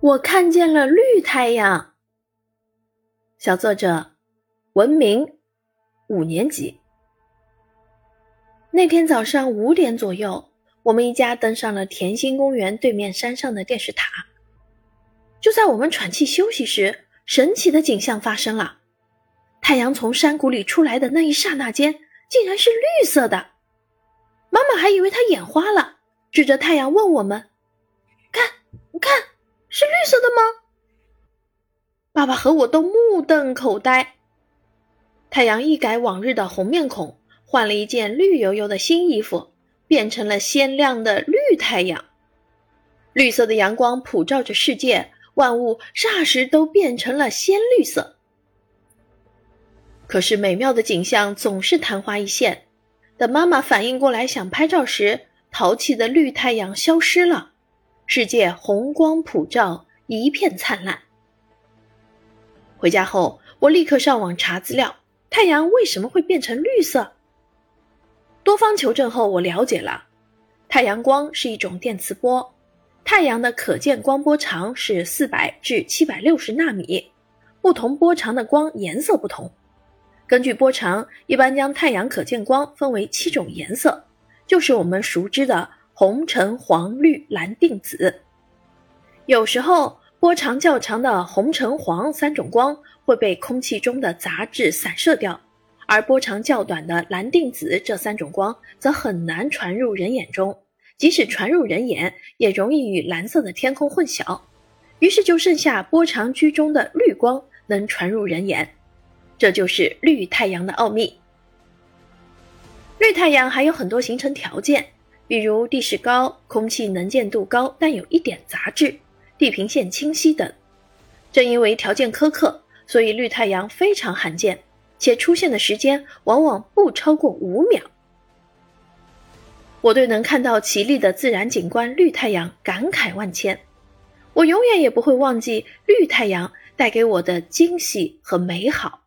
我看见了绿太阳。小作者，文明，五年级。那天早上五点左右，我们一家登上了甜心公园对面山上的电视塔。就在我们喘气休息时，神奇的景象发生了：太阳从山谷里出来的那一刹那间，竟然是绿色的。妈妈还以为她眼花了，指着太阳问我们：“爸爸和我都目瞪口呆。太阳一改往日的红面孔，换了一件绿油油的新衣服，变成了鲜亮的绿太阳。绿色的阳光普照着世界，万物霎时都变成了鲜绿色。可是美妙的景象总是昙花一现。等妈妈反应过来想拍照时，淘气的绿太阳消失了，世界红光普照，一片灿烂。回家后，我立刻上网查资料，太阳为什么会变成绿色？多方求证后，我了解了，太阳光是一种电磁波，太阳的可见光波长是四百至七百六十纳米，不同波长的光颜色不同。根据波长，一般将太阳可见光分为七种颜色，就是我们熟知的红、橙、黄、绿、蓝、靛、紫。有时候，波长较长的红、橙、黄三种光会被空气中的杂质散射掉，而波长较短的蓝、靛、紫这三种光则很难传入人眼中，即使传入人眼，也容易与蓝色的天空混淆。于是就剩下波长居中的绿光能传入人眼。这就是绿太阳的奥秘。绿太阳还有很多形成条件，比如地势高、空气能见度高但有一点杂质、地平线清晰等。正因为条件苛刻，所以绿太阳非常罕见，且出现的时间往往不超过五秒。我对能看到奇丽的自然景观绿太阳感慨万千，我永远也不会忘记绿太阳带给我的惊喜和美好。